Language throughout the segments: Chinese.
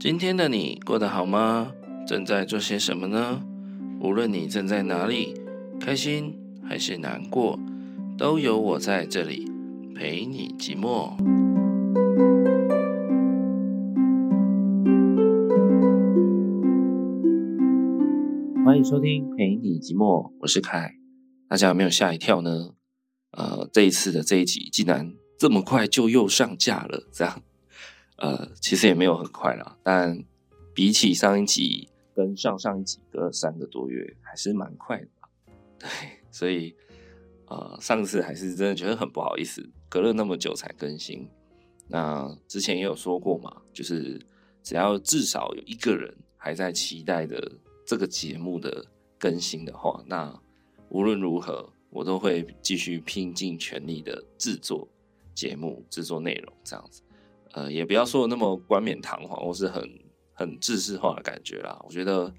今天的你过得好吗？正在做些什么呢？无论你正在哪里，开心还是难过，都有我在这里陪你寂寞。欢迎收听陪你寂寞，我是凯。大家有没有吓一跳呢？呃，这一次的这一集竟然这么快就又上架了，这样。呃，其实也没有很快啦，但比起上一集跟上上一集隔了三个多月，还是蛮快的。对，所以呃，上次还是真的觉得很不好意思，隔了那么久才更新。那之前也有说过嘛，就是只要至少有一个人还在期待的这个节目的更新的话，那无论如何，我都会继续拼尽全力的制作节目、制作内容，这样子。呃，也不要说的那么冠冕堂皇，或是很很制式化的感觉啦。我觉得，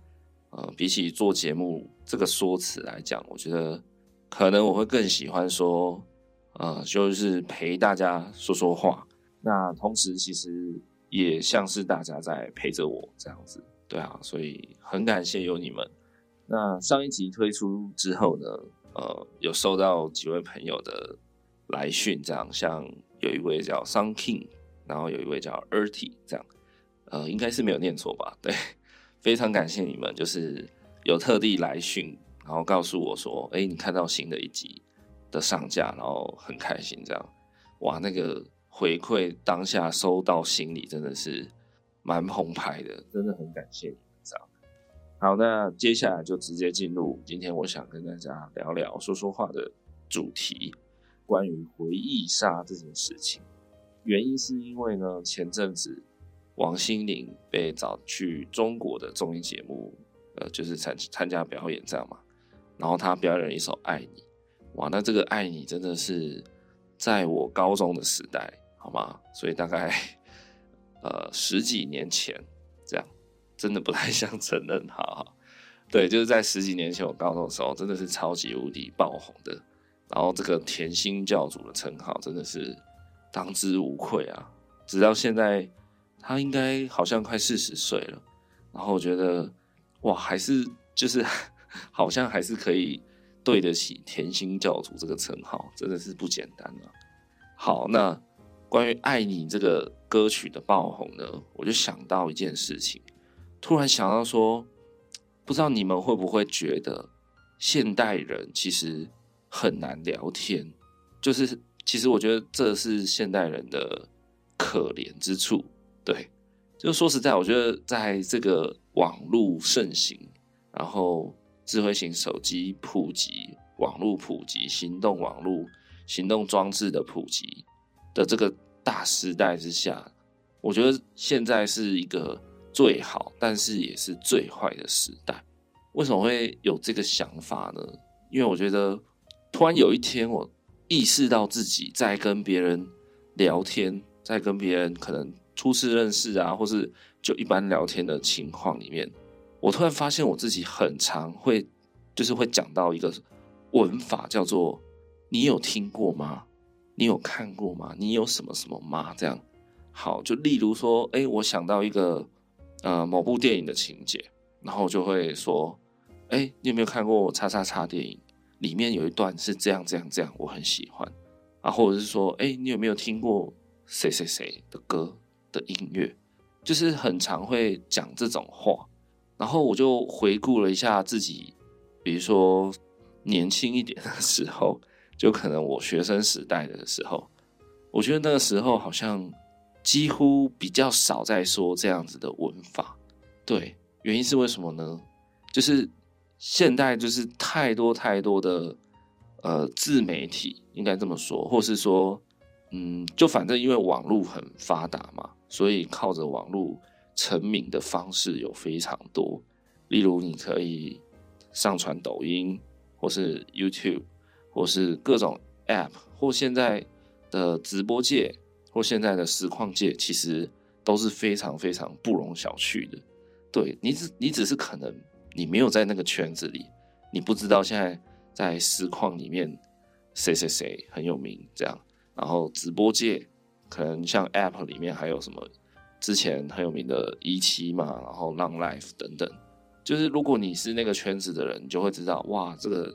呃，比起做节目这个说辞来讲，我觉得可能我会更喜欢说，呃，就是陪大家说说话。那同时，其实也像是大家在陪着我这样子，对啊。所以很感谢有你们。那上一集推出之后呢，呃，有收到几位朋友的来讯，这样，像有一位叫 Sun King。然后有一位叫 Erty，这样，呃，应该是没有念错吧？对，非常感谢你们，就是有特地来讯，然后告诉我说，哎，你看到新的一集的上架，然后很开心，这样，哇，那个回馈当下收到心里真的是蛮澎湃的，真的很感谢你们，这样。好，那接下来就直接进入今天我想跟大家聊聊说说话的主题，关于回忆杀这件事情。原因是因为呢，前阵子王心凌被找去中国的综艺节目，呃，就是参参加表演这样嘛。然后她表演了一首《爱你》，哇，那这个《爱你》真的是在我高中的时代，好吗？所以大概呃十几年前这样，真的不太想承认，哈哈。对，就是在十几年前我高中的时候，真的是超级无敌爆红的。然后这个甜心教主的称号真的是。当之无愧啊！直到现在，他应该好像快四十岁了。然后我觉得，哇，还是就是 好像还是可以对得起甜心教主这个称号，真的是不简单啊。好，那关于《爱你》这个歌曲的爆红呢，我就想到一件事情，突然想到说，不知道你们会不会觉得现代人其实很难聊天，就是。其实我觉得这是现代人的可怜之处，对，就说实在，我觉得在这个网络盛行，然后智慧型手机普及、网络普及、行动网络、行动装置的普及的这个大时代之下，我觉得现在是一个最好，但是也是最坏的时代。为什么会有这个想法呢？因为我觉得突然有一天我。意识到自己在跟别人聊天，在跟别人可能初次认识啊，或是就一般聊天的情况里面，我突然发现我自己很常会，就是会讲到一个文法叫做“你有听过吗？你有看过吗？你有什么什么吗？”这样。好，就例如说，哎，我想到一个呃某部电影的情节，然后就会说，哎，你有没有看过叉叉叉电影？里面有一段是这样这样这样，我很喜欢啊，或者是说，哎、你有没有听过谁谁谁的歌的音乐？就是很常会讲这种话，然后我就回顾了一下自己，比如说年轻一点的时候，就可能我学生时代的时候，我觉得那个时候好像几乎比较少在说这样子的文法。对，原因是为什么呢？就是。现代就是太多太多的呃自媒体，应该这么说，或是说，嗯，就反正因为网络很发达嘛，所以靠着网络成名的方式有非常多。例如，你可以上传抖音，或是 YouTube，或是各种 App，或现在的直播界，或现在的实况界，其实都是非常非常不容小觑的。对，你只你只是可能。你没有在那个圈子里，你不知道现在在实况里面谁谁谁很有名这样。然后直播界可能像 App 里面还有什么之前很有名的一期嘛，然后 Long Life 等等，就是如果你是那个圈子的人，你就会知道哇，这个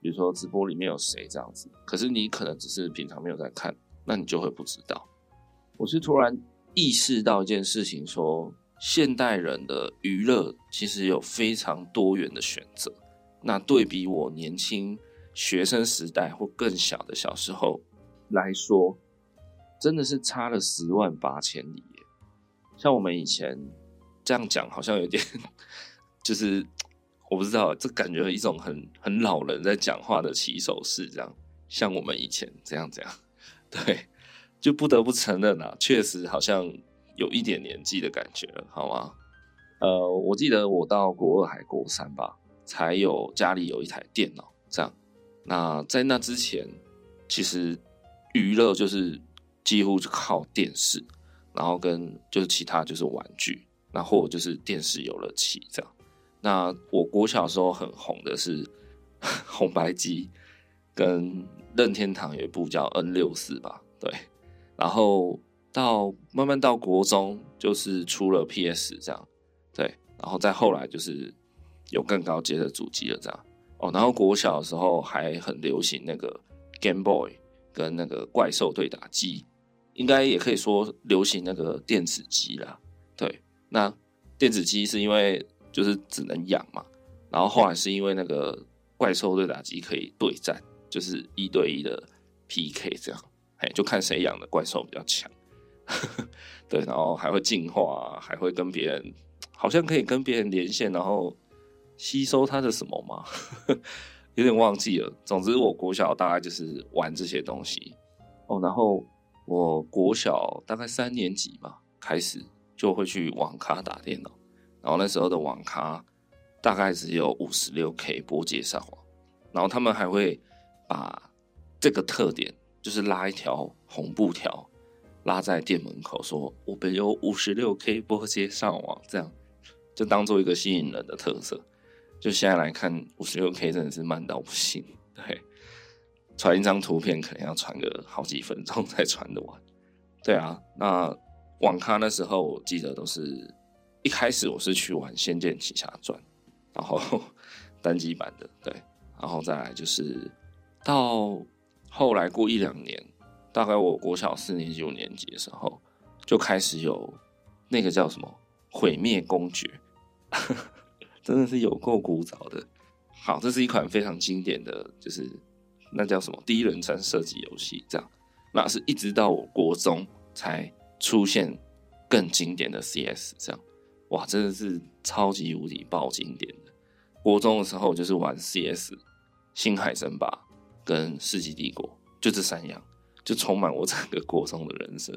比如说直播里面有谁这样子，可是你可能只是平常没有在看，那你就会不知道。我是突然意识到一件事情，说现代人的娱乐其实有非常多元的选择，那对比我年轻学生时代或更小的小时候来说，真的是差了十万八千里耶。像我们以前这样讲，好像有点，就是我不知道，这感觉一种很很老人在讲话的起手式，这样。像我们以前这样这样，对，就不得不承认啊，确实好像有一点年纪的感觉了，好吗？呃，我记得我到国二还国三吧，才有家里有一台电脑，这样。那在那之前，其实娱乐就是几乎是靠电视。然后跟就是其他就是玩具，那或者就是电视游乐器这样。那我国小时候很红的是 红白机，跟任天堂有一部叫 N 六四吧，对。然后到慢慢到国中，就是出了 PS 这样，对。然后再后来就是有更高阶的主机了这样。哦，然后国小的时候还很流行那个 Game Boy 跟那个怪兽对打机。应该也可以说流行那个电子机啦，对，那电子机是因为就是只能养嘛，然后后来是因为那个怪兽对打机可以对战，就是一对一的 PK 这样，哎，就看谁养的怪兽比较强，对，然后还会进化，还会跟别人，好像可以跟别人连线，然后吸收他的什么吗？有点忘记了。总之，我国小大概就是玩这些东西哦，然后。我国小大概三年级吧，开始就会去网咖打电脑，然后那时候的网咖大概只有五十六 K 波接上网，然后他们还会把这个特点，就是拉一条红布条，拉在店门口，说我们有五十六 K 拨接上网，这样就当做一个吸引人的特色。就现在来看，五十六 K 真的是慢到不行，对。传一张图片可能要传个好几分钟才传得完，对啊，那网咖那时候我记得都是一开始我是去玩《仙剑奇侠传》，然后 单机版的，对，然后再来就是到后来过一两年，大概我国小四年级五年级的时候，就开始有那个叫什么《毁灭公爵》，真的是有够古早的。好，这是一款非常经典的，就是。那叫什么？第一人称射击游戏，这样，那是一直到我国中才出现更经典的 CS，这样，哇，真的是超级无敌爆经典的。国中的时候就是玩 CS、星海争霸跟世纪帝国，就这三样，就充满我整个国中的人生。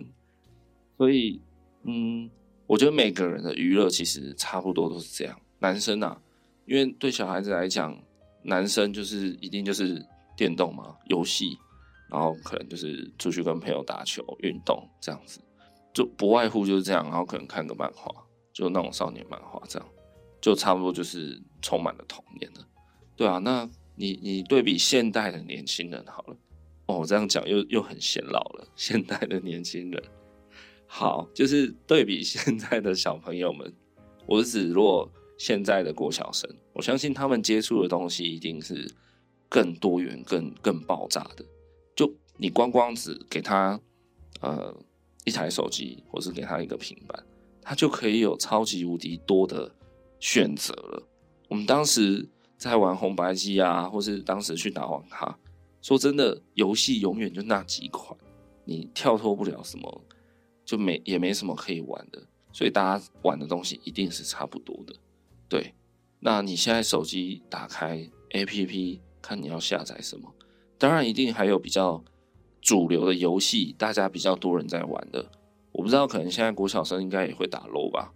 所以，嗯，我觉得每个人的娱乐其实差不多都是这样。男生啊，因为对小孩子来讲，男生就是一定就是。电动嘛，游戏，然后可能就是出去跟朋友打球、运动这样子，就不外乎就是这样。然后可能看个漫画，就那种少年漫画这样，就差不多就是充满了童年了。对啊，那你你对比现代的年轻人好了，哦，这样讲又又很显老了。现代的年轻人，好，就是对比现在的小朋友们，我是指如果现在的国小生，我相信他们接触的东西一定是。更多元、更更爆炸的，就你光光只给他呃一台手机，或是给他一个平板，他就可以有超级无敌多的选择了。我们当时在玩红白机啊，或是当时去打网咖，说真的，游戏永远就那几款，你跳脱不了什么，就没也没什么可以玩的，所以大家玩的东西一定是差不多的。对，那你现在手机打开 APP。看你要下载什么，当然一定还有比较主流的游戏，大家比较多人在玩的。我不知道，可能现在国小生应该也会打 LOL 吧，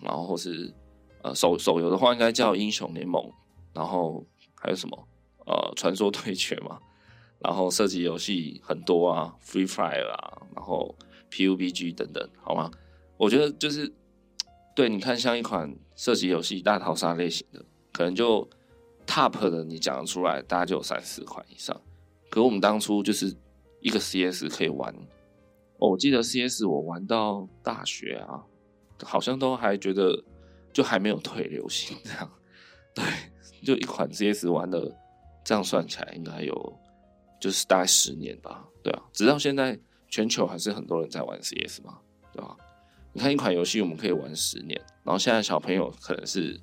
然后或是呃手手游的话，应该叫英雄联盟，然后还有什么呃传说对决嘛，然后射击游戏很多啊，Free Fire 啊，然后 PUBG 等等，好吗？我觉得就是对，你看像一款射击游戏大逃杀类型的，可能就。Top 的你讲得出来，大概就有三四款以上。可我们当初就是一个 CS 可以玩哦，我记得 CS 我玩到大学啊，好像都还觉得就还没有退流行这样。对，就一款 CS 玩的，这样算起来应该有就是大概十年吧。对啊，直到现在全球还是很多人在玩 CS 嘛，对吧？你看一款游戏我们可以玩十年，然后现在小朋友可能是，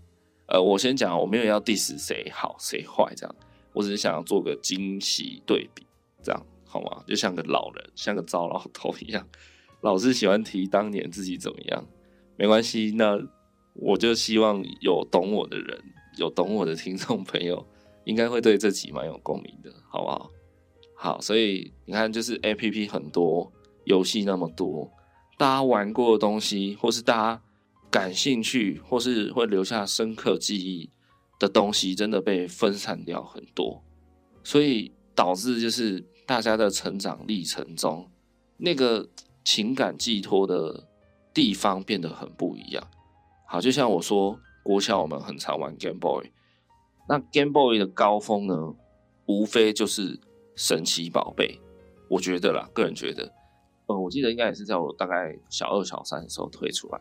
呃，我先讲，我没有要 diss 谁好谁坏这样，我只是想要做个惊喜对比，这样。好吗？就像个老人，像个糟老头一样，老是喜欢提当年自己怎么样。没关系，那我就希望有懂我的人，有懂我的听众朋友，应该会对这集蛮有共鸣的，好不好？好，所以你看，就是 APP 很多，游戏那么多，大家玩过的东西，或是大家感兴趣，或是会留下深刻记忆的东西，真的被分散掉很多，所以导致就是。大家的成长历程中，那个情感寄托的地方变得很不一样。好，就像我说，国小我们很常玩 Game Boy，那 Game Boy 的高峰呢，无非就是神奇宝贝。我觉得啦，个人觉得，呃，我记得应该也是在我大概小二、小三的时候推出来。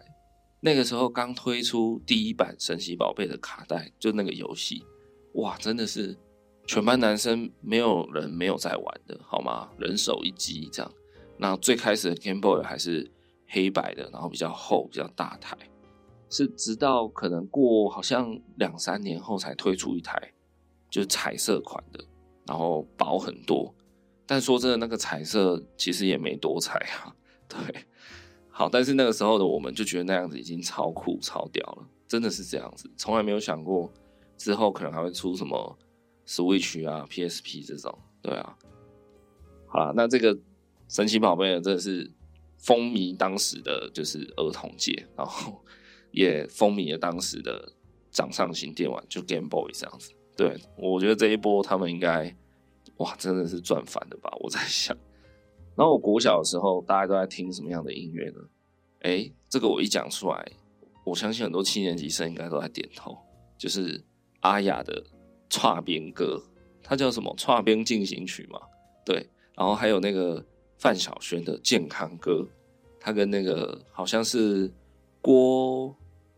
那个时候刚推出第一版神奇宝贝的卡带，就那个游戏，哇，真的是。全班男生没有人没有在玩的，好吗？人手一机这样。那最开始的 Game Boy 还是黑白的，然后比较厚、比较大台。是直到可能过好像两三年后才推出一台，就彩色款的，然后薄很多。但说真的，那个彩色其实也没多彩啊。对，好，但是那个时候的我们就觉得那样子已经超酷、超屌了，真的是这样子。从来没有想过之后可能还会出什么。Switch 啊，PSP 这种，对啊，好了，那这个神奇宝贝呢，真的是风靡当时的就是儿童界，然后也风靡了当时的掌上型电玩，就 Game Boy 这样子。对，我觉得这一波他们应该，哇，真的是赚翻了吧？我在想，然后我国小的时候，大家都在听什么样的音乐呢？哎，这个我一讲出来，我相信很多七年级生应该都在点头，就是阿雅的。剉边歌，它叫什么？剉边进行曲嘛，对。然后还有那个范晓萱的健康歌，他跟那个好像是郭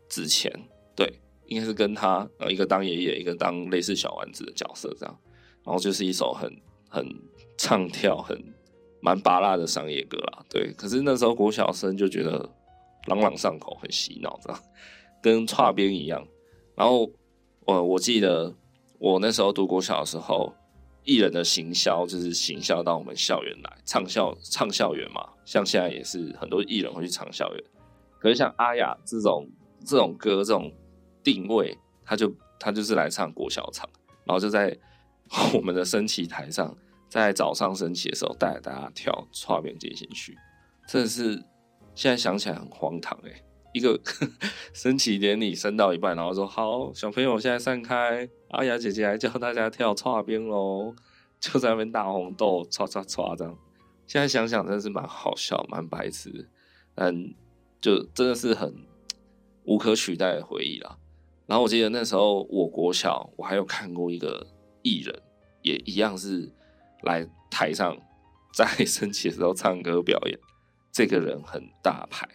子乾，对，应该是跟他，呃，一个当爷爷，一个当类似小丸子的角色这样。然后就是一首很很唱跳、很蛮芭乐的商业歌啦，对。可是那时候国小生就觉得朗朗上口，很洗脑，这样跟剉边一样。然后我我记得。我那时候读国小的时候，艺人的行销就是行销到我们校园来唱校唱校园嘛，像现在也是很多艺人会去唱校园。可是像阿雅这种这种歌这种定位，他就他就是来唱国小场，然后就在 我们的升旗台上，在早上升旗的时候带大家跳《擦边进行曲》，真的是现在想起来很荒唐哎、一个 升旗典礼升到一半，然后说：“好，小朋友现在散开，阿雅姐姐来教大家跳擦边喽。”就在那边大红豆唰唰唰这样。现在想想真的是蛮好笑，蛮白痴，嗯，就真的是很无可取代的回忆啦。然后我记得那时候我国小，我还有看过一个艺人，也一样是来台上在升旗的时候唱歌表演。这个人很大牌。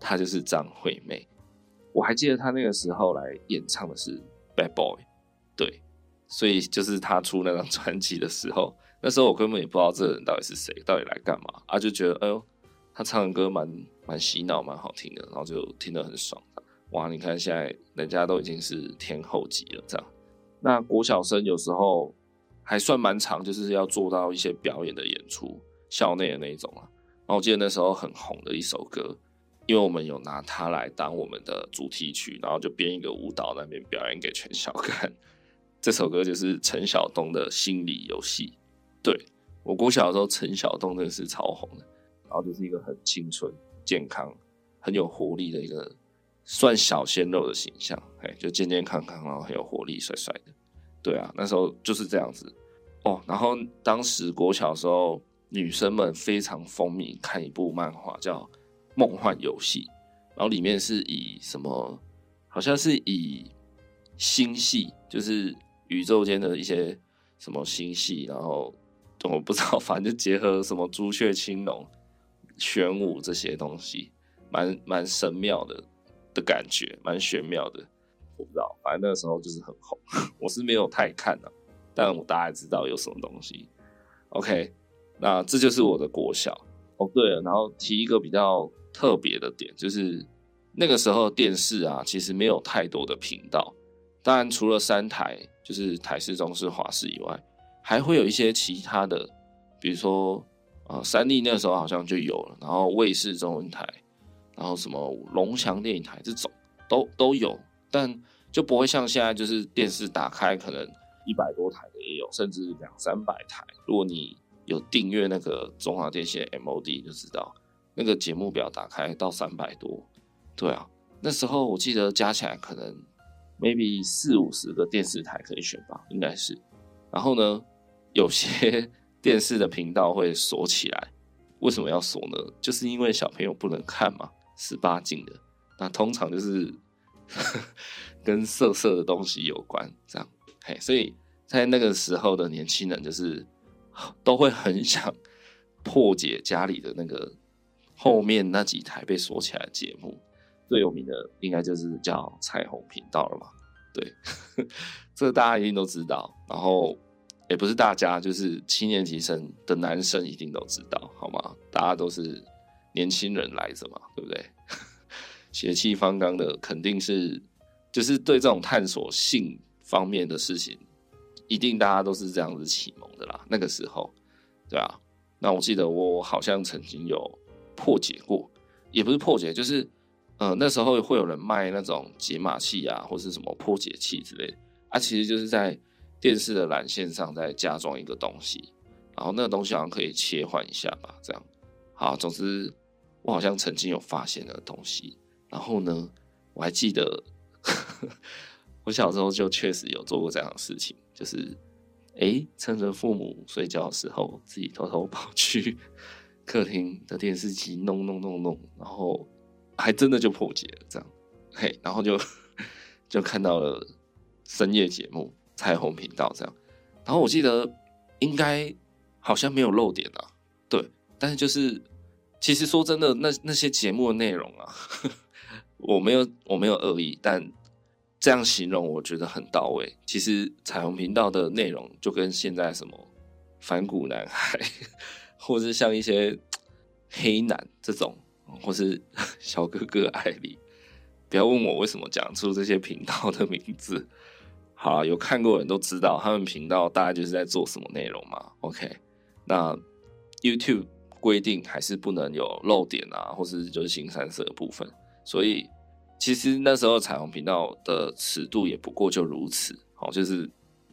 她就是张惠妹，我还记得她那个时候来演唱的是《Bad Boy》，对，所以就是她出那张专辑的时候，那时候我根本也不知道这个人到底是谁，到底来干嘛啊？就觉得哎呦，他唱的歌蛮蛮洗脑，蛮好听的，然后就听得很爽。哇，你看现在人家都已经是天后级了，这样。那国小生有时候还算蛮长，就是要做到一些表演的演出，校内的那一种啊。然后我记得那时候很红的一首歌。因为我们有拿它来当我们的主题曲，然后就编一个舞蹈那边表演给全校看。这首歌就是陈晓东的心理游戏。对，我国小的时候，陈晓东真的是超红的，然后就是一个很青春、健康、很有活力的一个算小鲜肉的形象，哎，就健健康康，然后很有活力、帅帅的。对啊，那时候就是这样子哦。然后当时国小的时候，女生们非常风靡看一部漫画叫。梦幻游戏，然后里面是以什么？好像是以星系，就是宇宙间的一些什么星系，然后 我不知道，反正就结合什么朱雀、青龙，玄武这些东西，蛮蛮神妙的的感觉，蛮玄妙的。我不知道，反正那个时候就是很红，我是没有太看啊，但我大概知道有什么东西。OK，那这就是我的国小。哦，对了，然后提一个比较特别的点，就是那个时候电视啊，其实没有太多的频道。当然，除了三台，就是台视、中视、华视以外，还会有一些其他的，比如说，呃，三立那时候好像就有了，然后卫视中文台，然后什么龙翔电影台这种都都有，但就不会像现在，就是电视打开可能一百多台的也有，甚至两三百台。如果你有订阅那个中华电信 MOD，就知道那个节目表打开到三百多。对啊，那时候我记得加起来可能。maybe 四五十个电视台可以选吧，应该是。然后呢，有些电视的频道会锁起来，为什么要锁呢？就是因为小朋友不能看嘛，十八禁的。那通常就是 跟色色的东西有关，这样。嘿，所以在那个时候的年轻人就是都会很想破解家里的那个后面那几台被锁起来的节目。最有名的应该就是叫彩虹频道了嘛？对，这大家一定都知道。然后也不是大家，就是七年级生的男生一定都知道，好吗？大家都是年轻人来着嘛，对不对？血气方刚的肯定是，就是对这种探索性方面的事情，一定大家都是这样子启蒙的啦。那个时候，对啊。那我记得我好像曾经有破解过，也不是破解，就是。呃，那时候会有人卖那种解码器啊，或是什么破解器之类的啊，其实就是在电视的缆线上再加装一个东西，然后那个东西好像可以切换一下吧，这样。好，总之我好像曾经有发现的东西，然后呢，我还记得 我小时候就确实有做过这样的事情，就是哎，趁着父母睡觉的时候，自己偷偷跑去 客厅的电视机弄弄弄弄，然后。还真的就破解了，这样，嘿，然后就就看到了深夜节目彩虹频道这样，然后我记得应该好像没有漏点啊，对，但是就是其实说真的，那那些节目的内容啊，我没有我没有恶意，但这样形容我觉得很到位。其实彩虹频道的内容就跟现在什么反骨男孩，或是像一些黑男这种。或是小哥哥艾莉，不要问我为什么讲出这些频道的名字。好啊，有看过的人都知道他们频道大概就是在做什么内容嘛。OK，那 YouTube 规定还是不能有漏点啊，或是就是腥膻色的部分。所以其实那时候彩虹频道的尺度也不过就如此。好，就是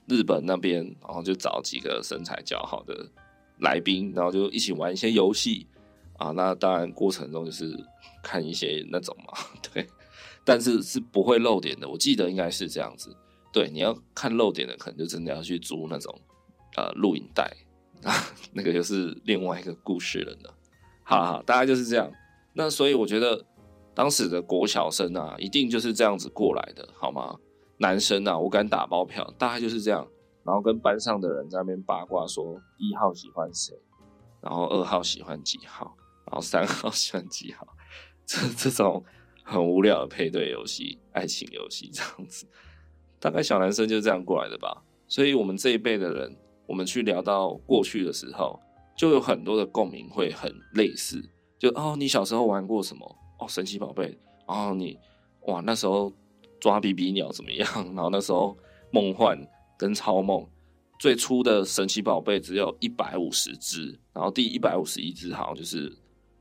日本那边，然后就找几个身材较好的来宾，然后就一起玩一些游戏。啊，那当然过程中就是看一些那种嘛，对，但是是不会漏点的。我记得应该是这样子。对，你要看漏点的，可能就真的要去租那种呃录影带啊，那个就是另外一个故事了呢。好好，大概就是这样。那所以我觉得当时的国小生啊，一定就是这样子过来的，好吗？男生啊，我敢打包票，大概就是这样。然后跟班上的人在那边八卦说一号喜欢谁，然后二号喜欢几号。然后三号喜欢几号？这这种很无聊的配对游戏、爱情游戏这样子，大概小男生就是这样过来的吧。所以，我们这一辈的人，我们去聊到过去的时候，就有很多的共鸣，会很类似。就哦，你小时候玩过什么？哦，神奇宝贝。哦，你哇，那时候抓比比鸟怎么样？然后那时候梦幻跟超梦。最初的神奇宝贝只有一百五十只，然后第一百五十一只好像就是。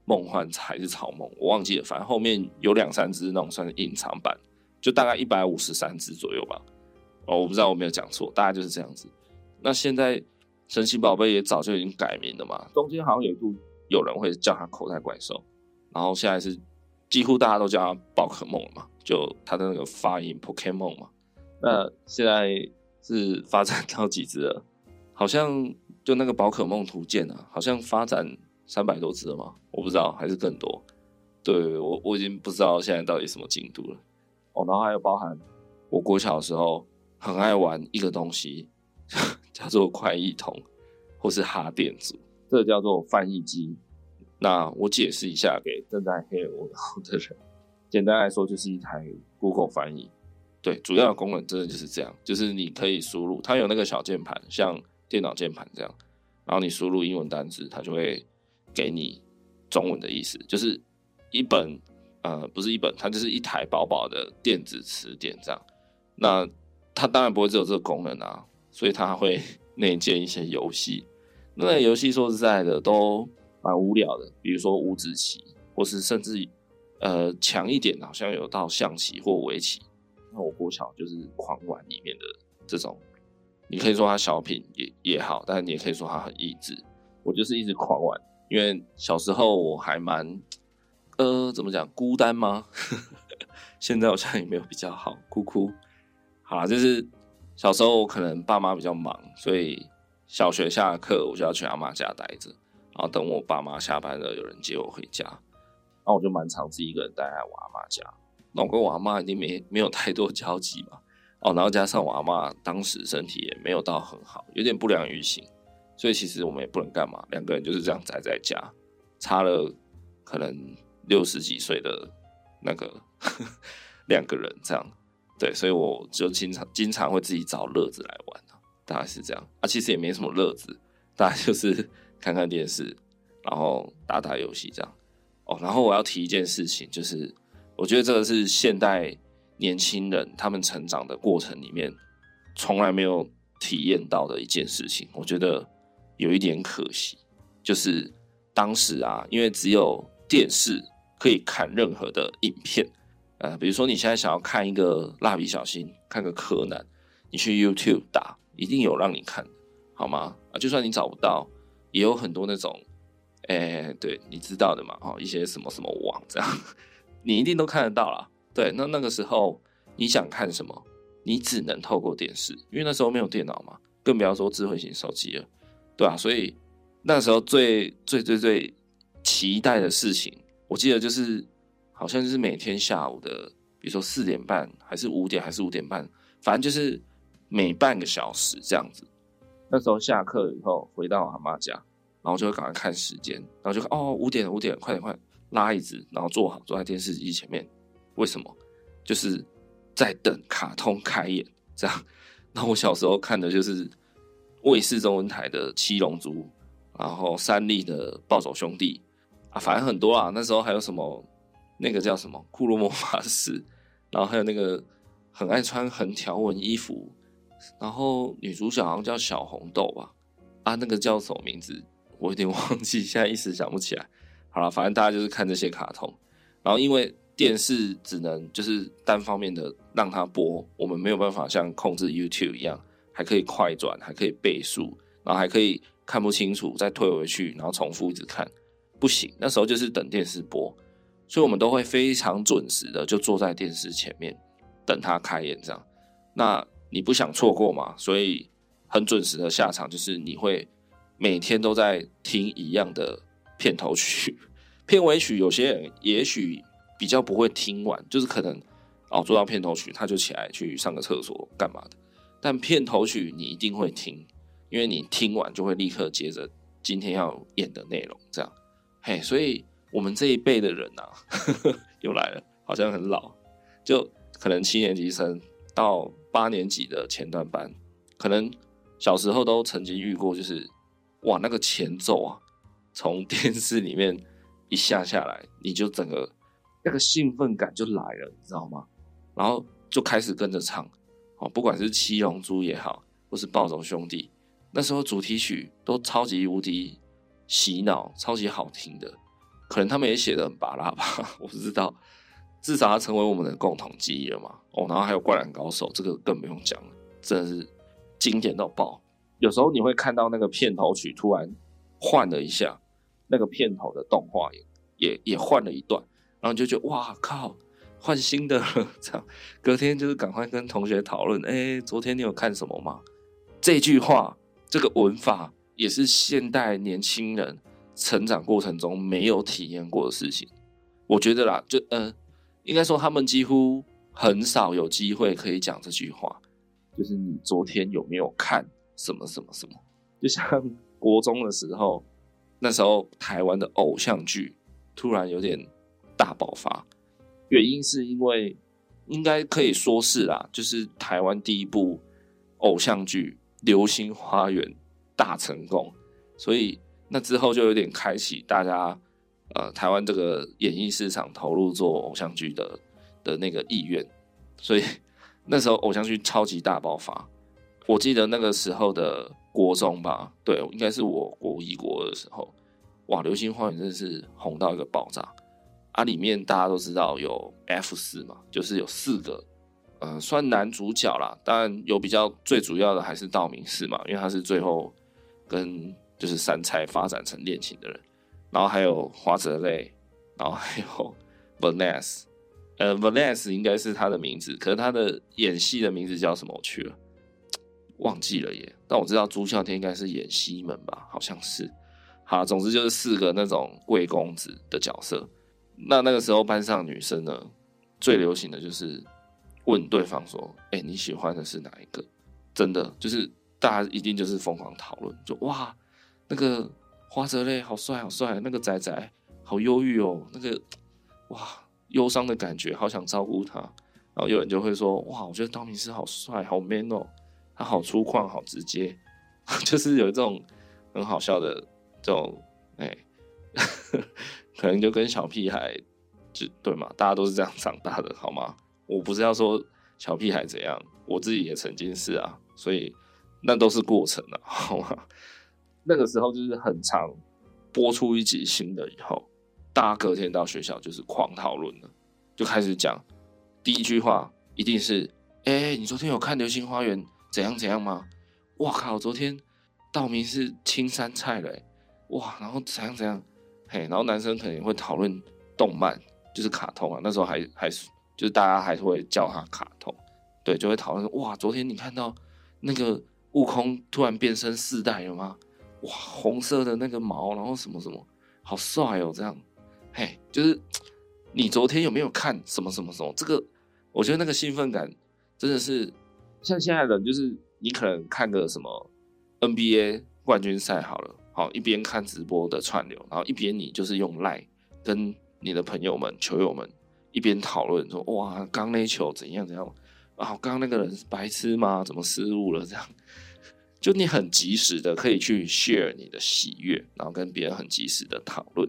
梦幻还是草梦，我忘记了。反正后面有两三只那种算是隐藏版，就大概一百五十三只左右吧。哦，我不知道我没有讲错，大概就是这样子。那现在神奇宝贝也早就已经改名了嘛，中间好像有一度有人会叫它口袋怪兽，然后现在是几乎大家都叫它宝可梦嘛，就它的那个发音 Pokemon 嘛。那现在是发展到几只了？好像就那个宝可梦图鉴啊，好像发展。三百多只了吗？我不知道，还是更多。对，我我已经不知道现在到底什么进度了。哦，然后还有包含我国小的时候很爱玩一个东西，叫做快译通或是哈电组，这个叫做翻译机。那我解释一下给正在黑我的人，简单来说就是一台 Google 翻译。对，主要的功能真的就是这样，就是你可以输入，它有那个小键盘，像电脑键盘这样，然后你输入英文单词，它就会给你中文的意思，就是一本呃不是一本，它就是一台薄薄的电子词典这样。那它当然不会只有这个功能啊，所以他会 内建一些游戏。那个游戏说实在的都蛮无聊的，比如说五子棋，或是甚至呃强一点，好像有到象棋或围棋。那我国小就是狂玩里面的这种，你可以说他小品也也好，但是你也可以说他很益智。我就是一直狂玩，因为小时候我还蛮呃怎么讲孤单吗？现在好像也没有比较好，哭哭。好啦，就是小时候我可能爸妈比较忙，所以。小学下课，我就要去阿妈家待着，然后等我爸妈下班了，有人接我回家，然后我就蛮常自己一个人待在我阿妈家。那我跟我阿妈已经没没有太多交集嘛，哦，然后加上我阿妈当时身体也没有到很好，有点不良于行，所以其实我们也不能干嘛，两个人就是这样宅在家，差了可能六十几岁的那个 两个人这样，对，所以我就经常经常会自己找乐子来玩。大概是这样啊，其实也没什么乐子，大概就是 看看电视，然后打打游戏这样。哦，然后我要提一件事情，就是我觉得这个是现代年轻人他们成长的过程里面从来没有体验到的一件事情，我觉得有一点可惜，就是当时啊，因为只有电视可以看任何的影片，呃，比如说你现在想要看一个蜡笔小新，看个柯南，你去 YouTube 打。一定有让你看，好吗？啊，就算你找不到，也有很多那种，哎、对，你知道的嘛，哈，一些什么什么网这样，你一定都看得到啦。对，那那个时候你想看什么，你只能透过电视，因为那时候没有电脑嘛，更不要说智慧型手机了，对啊，所以那时候最最最最期待的事情，我记得就是好像就是每天下午的，比如说四点半，还是五点，还是五点半，反正就是。每半个小时这样子，那时候下课以后回到阿妈家，然后就会赶快看时间，然后就哦，五点五点，快点快点，拉椅子，然后坐好坐在电视机前面。为什么？就是在等卡通开演这样。那我小时候看的就是卫视中文台的《七龙珠》，然后三立的《暴走兄弟》啊，反正很多啊。那时候还有什么那个叫什么《库洛魔法使》，然后还有那个很爱穿横条纹衣服。然后女主角好像叫小红豆吧，啊，那个叫什么名字？我有点 忘记，现在一时想不起来。好了，反正大家就是看这些卡通。然后因为电视只能就是单方面的让它播，我们没有办法像控制 YouTube 一样，还可以快转，还可以倍速，然后还可以看不清楚再退回去，然后重复一直看。不行，那时候就是等电视播，所以我们都会非常准时的就坐在电视前面等他开演这样。那你不想错过嘛？所以很准时的下场就是你会每天都在听一样的片头曲、片尾曲。有些人也许比较不会听完，就是可能哦做到片头曲他就起来去上个厕所干嘛的。但片头曲你一定会听，因为你听完就会立刻接着今天要演的内容。这样，嘿，所以我们这一辈的人啊，呵呵又来了，好像很老，就可能七年级生到。八年级的前段班，可能小时候都曾经遇过，就是哇，那个前奏啊，从电视里面一下下来，你就整个那个兴奋感就来了，你知道吗？然后就开始跟着唱，哦，不管是七龙珠也好，或是暴走兄弟，那时候主题曲都超级无敌洗脑，超级好听的，可能他们也写得很巴拉吧，我不知道。至少它成为我们的共同记忆了嘛？哦，然后还有《灌篮高手》，这个更不用讲了，真的是经典到爆。有时候你会看到那个片头曲突然换了一下，那个片头的动画也也也换了一段，然后就觉得哇靠，换新的了。这样隔天就是赶快跟同学讨论，哎，昨天你有看什么吗？这句话，这个文法也是现代年轻人成长过程中没有体验过的事情。我觉得啦，就。呃应该说，他们几乎很少有机会可以讲这句话，就是你昨天有没有看什么什么什么？就像国中的时候，那时候台湾的偶像剧突然有点大爆发，原因是因为应该可以说是啦，就是台湾第一部偶像剧《流星花园》大成功，所以那之后就有点开启大家呃台湾这个演艺市场投入做偶像剧的的那个意愿，所以那时候偶像剧超级大爆发。我记得那个时候的国中吧，对，应该是我国一国的时候，哇，《流星花园》真的是红到一个爆炸啊！里面大家都知道有 F 四嘛，就是有四个，呃，算男主角啦。当然有比较最主要的还是道明寺嘛，因为他是最后跟就是杉菜发展成恋情的人。然后还有花泽类，然后还有 Vanessa，呃，Vanessa 应该是他的名字，可是他的演戏的名字叫什么？我去了。忘记了耶，但我知道朱孝天应该是演西门吧，好像是。好，总之就是四个那种贵公子的角色。那那个时候班上女生呢，最流行的就是问对方说：“哎、你喜欢的是哪一个？”真的就是大家一定就是疯狂讨论，就哇，那个花泽类好帅好帅，那个仔仔好忧郁哦，那个 哇忧伤的感觉，好想照顾他。然后有人就会说：“哇，我觉得道明寺好帅，好 man 哦。”他好粗犷，好直接，就是有这种很好笑的这种，哎、可能就跟小屁孩就对嘛，大家都是这样长大的，好吗？我不是要说小屁孩怎样，我自己也曾经是啊，所以那都是过程啊，好吗？那个时候就是很常播出一集新的以后，大家隔天到学校就是狂讨论了，就开始讲，第一句话一定是，哎、你昨天有看《流星花园》？怎样怎样吗？哇靠！昨天道明寺青山菜嘞，哇！然后怎样怎样？嘿，然后男生可能会讨论动漫，就是卡通啊。那时候还还是就是大家还是会叫他卡通，对，就会讨论哇，昨天你看到那个悟空突然变身四代了吗？哇，红色的那个毛，然后什么什么，好帅哦！这样，嘿，就是你昨天有没有看什么什么什么？这个我觉得那个兴奋感真的是。像现在的人，就是你可能看个什么 NBA 冠军赛好了，好一边看直播的串流，然后一边你就是用赖跟你的朋友们、球友们一边讨论说：“哇，刚那球怎样怎样啊？刚刚那个人是白痴吗？怎么失误了？”这样，就你很及时的可以去 share 你的喜悦，然后跟别人很及时的讨论。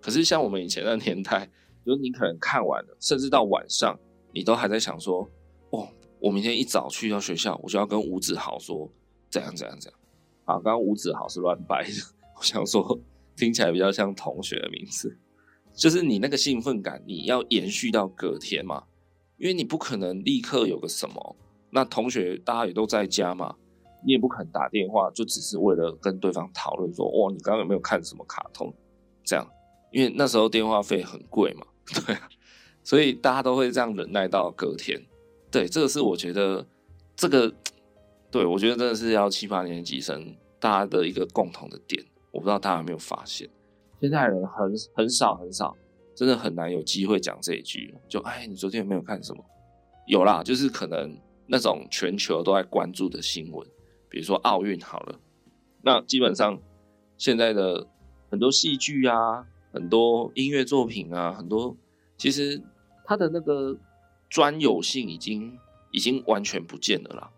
可是像我们以前的年代，就是你可能看完了，甚至到晚上，你都还在想说：“哦。”我明天一早去到学校，我就要跟吴子豪说怎样怎样怎样。啊，刚刚吴子豪是乱掰的，我想说听起来比较像同学的名字。就是你那个兴奋感，你要延续到隔天嘛，因为你不可能立刻有个什么。那同学大家也都在家嘛，你也不可能打电话，就只是为了跟对方讨论说，哇，你刚刚有没有看什么卡通？这样，因为那时候电话费很贵嘛，对啊，所以大家都会这样忍耐到隔天。对，这个是我觉得，这个，对，我觉得真的是要七八年级生大家的一个共同的点。我不知道大家有没有发现，现在人很很少很少，真的很难有机会讲这一句。就哎，你昨天有没有看什么？有啦，就是可能那种全球都在关注的新闻，比如说奥运好了，那基本上现在的很多戏剧啊，很多音乐作品啊，很多其实它的那个。专有性已经已经完全不见了啦。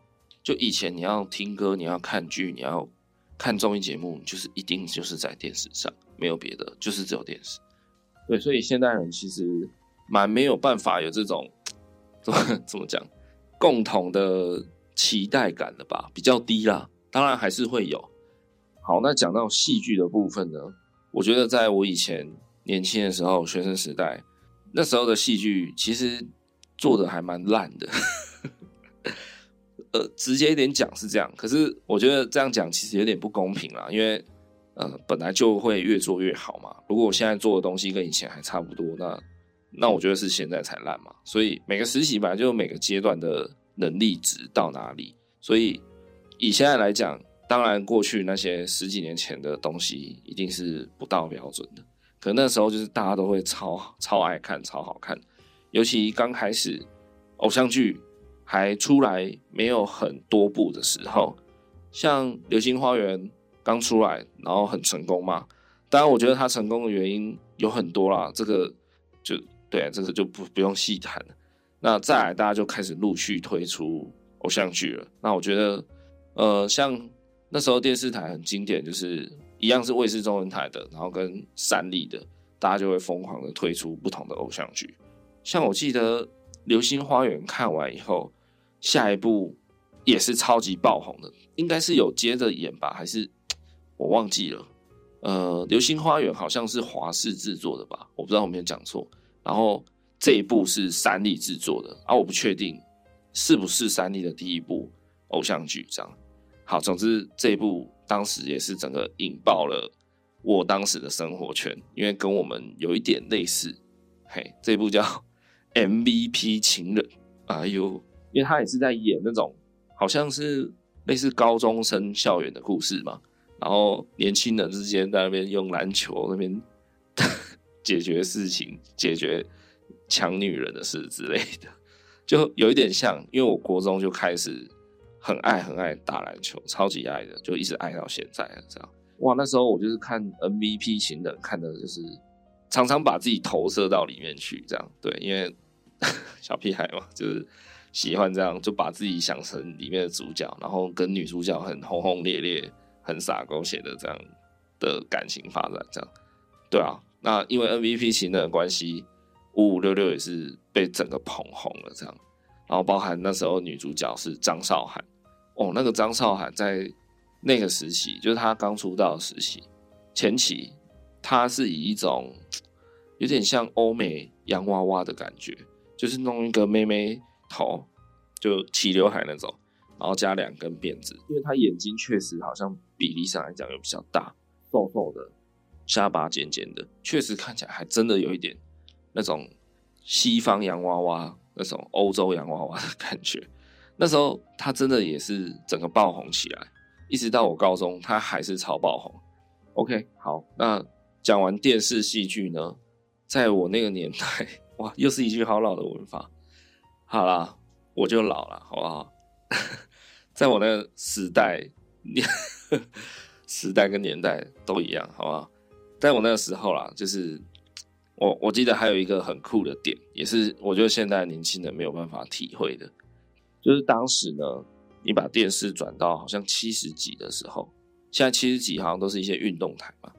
就以前你要听歌，你要看剧，你要看综艺节目，就是一定就是在电视上，没有别的，就是只有电视。对，所以现代人其实蛮没有办法有这种怎么怎么讲共同的期待感的吧，比较低啦。当然还是会有。好，那讲到戏剧的部分呢，我觉得在我以前年轻的时候，学生时代那时候的戏剧其实。做的还蛮烂的，呃，直接一点讲是这样，可是我觉得这样讲其实有点不公平啦，因为呃本来就会越做越好嘛。如果我现在做的东西跟以前还差不多，那那我觉得是现在才烂嘛。所以每个实习本来就有每个阶段的能力值到哪里，所以以现在来讲，当然过去那些十几年前的东西一定是不到标准的，可那时候就是大家都会超超爱看，超好看。尤其刚开始偶像剧还出来没有很多部的时候，像《流星花园》刚出来，然后很成功嘛，当然，我觉得他成功的原因有很多啦，这个就对，这个就不不用细谈了。那再来，大家就开始陆续推出偶像剧了。那我觉得，呃，像那时候电视台很经典，就是一样是卫视中文台的，然后跟三立的，大家就会疯狂的推出不同的偶像剧。像我记得《流星花园》看完以后，下一部也是超级爆红的，应该是有接着演吧，还是我忘记了。呃，《流星花园》好像是华视制作的吧，我不知道我没有讲错。然后。这一部是三立制作的啊，我不确定是不是三立的第一部偶像剧。这样好，总之这一部当时也是整个引爆了我当时的生活圈，因为跟我们有一点类似。嘿，这部叫《MVP 情人》，哎呦，因为他也是在演那种好像是类似高中生校园的故事嘛，然后年轻人之间在那边用篮球那边 解决事情，解决。抢女人的事之类的，就有一点像，因为我国中就开始很爱很爱打篮球，超级爱的，就一直爱到现在。这样哇，那时候我就是看 MVP 情人，看的就是常常把自己投射到里面去，这样对，因为 小屁孩嘛，就是喜欢这样，就把自己想成里面的主角，然后跟女主角很轰轰烈烈、很洒狗血的这样的感情发展，这样对啊。那因为 MVP 情人的关系。五五六六也是被整个捧红了，这样，然后包含那时候女主角是张韶涵，哦，那个张韶涵在那个时期，就是她刚出道的时期前期，她是以一种 有点像欧美洋娃娃的感觉，就是弄一个妹妹头，就齐刘海那种，然后加两根辫子，因为她眼睛确实好像比例上来讲又比较大，瘦瘦的，下巴尖尖的，确实看起来还真的有一点。那种西方洋娃娃，那种欧洲洋娃娃的感觉，那时候他真的也是整个爆红起来，一直到我高中，他还是超爆红。OK，好，那讲完电视戏剧呢，在我那个年代，哇，又是一句好老的文法。好啦，我就老了，好不好？在我那个时代，年时代跟年代都一样，好不好？在我那个时候啦，就是。我我记得还有一个很酷的点，也是我觉得现在年轻人没有办法体会的，就是当时呢，你把电视转到好像七十几的时候，现在七十几好像都是一些运动台嘛，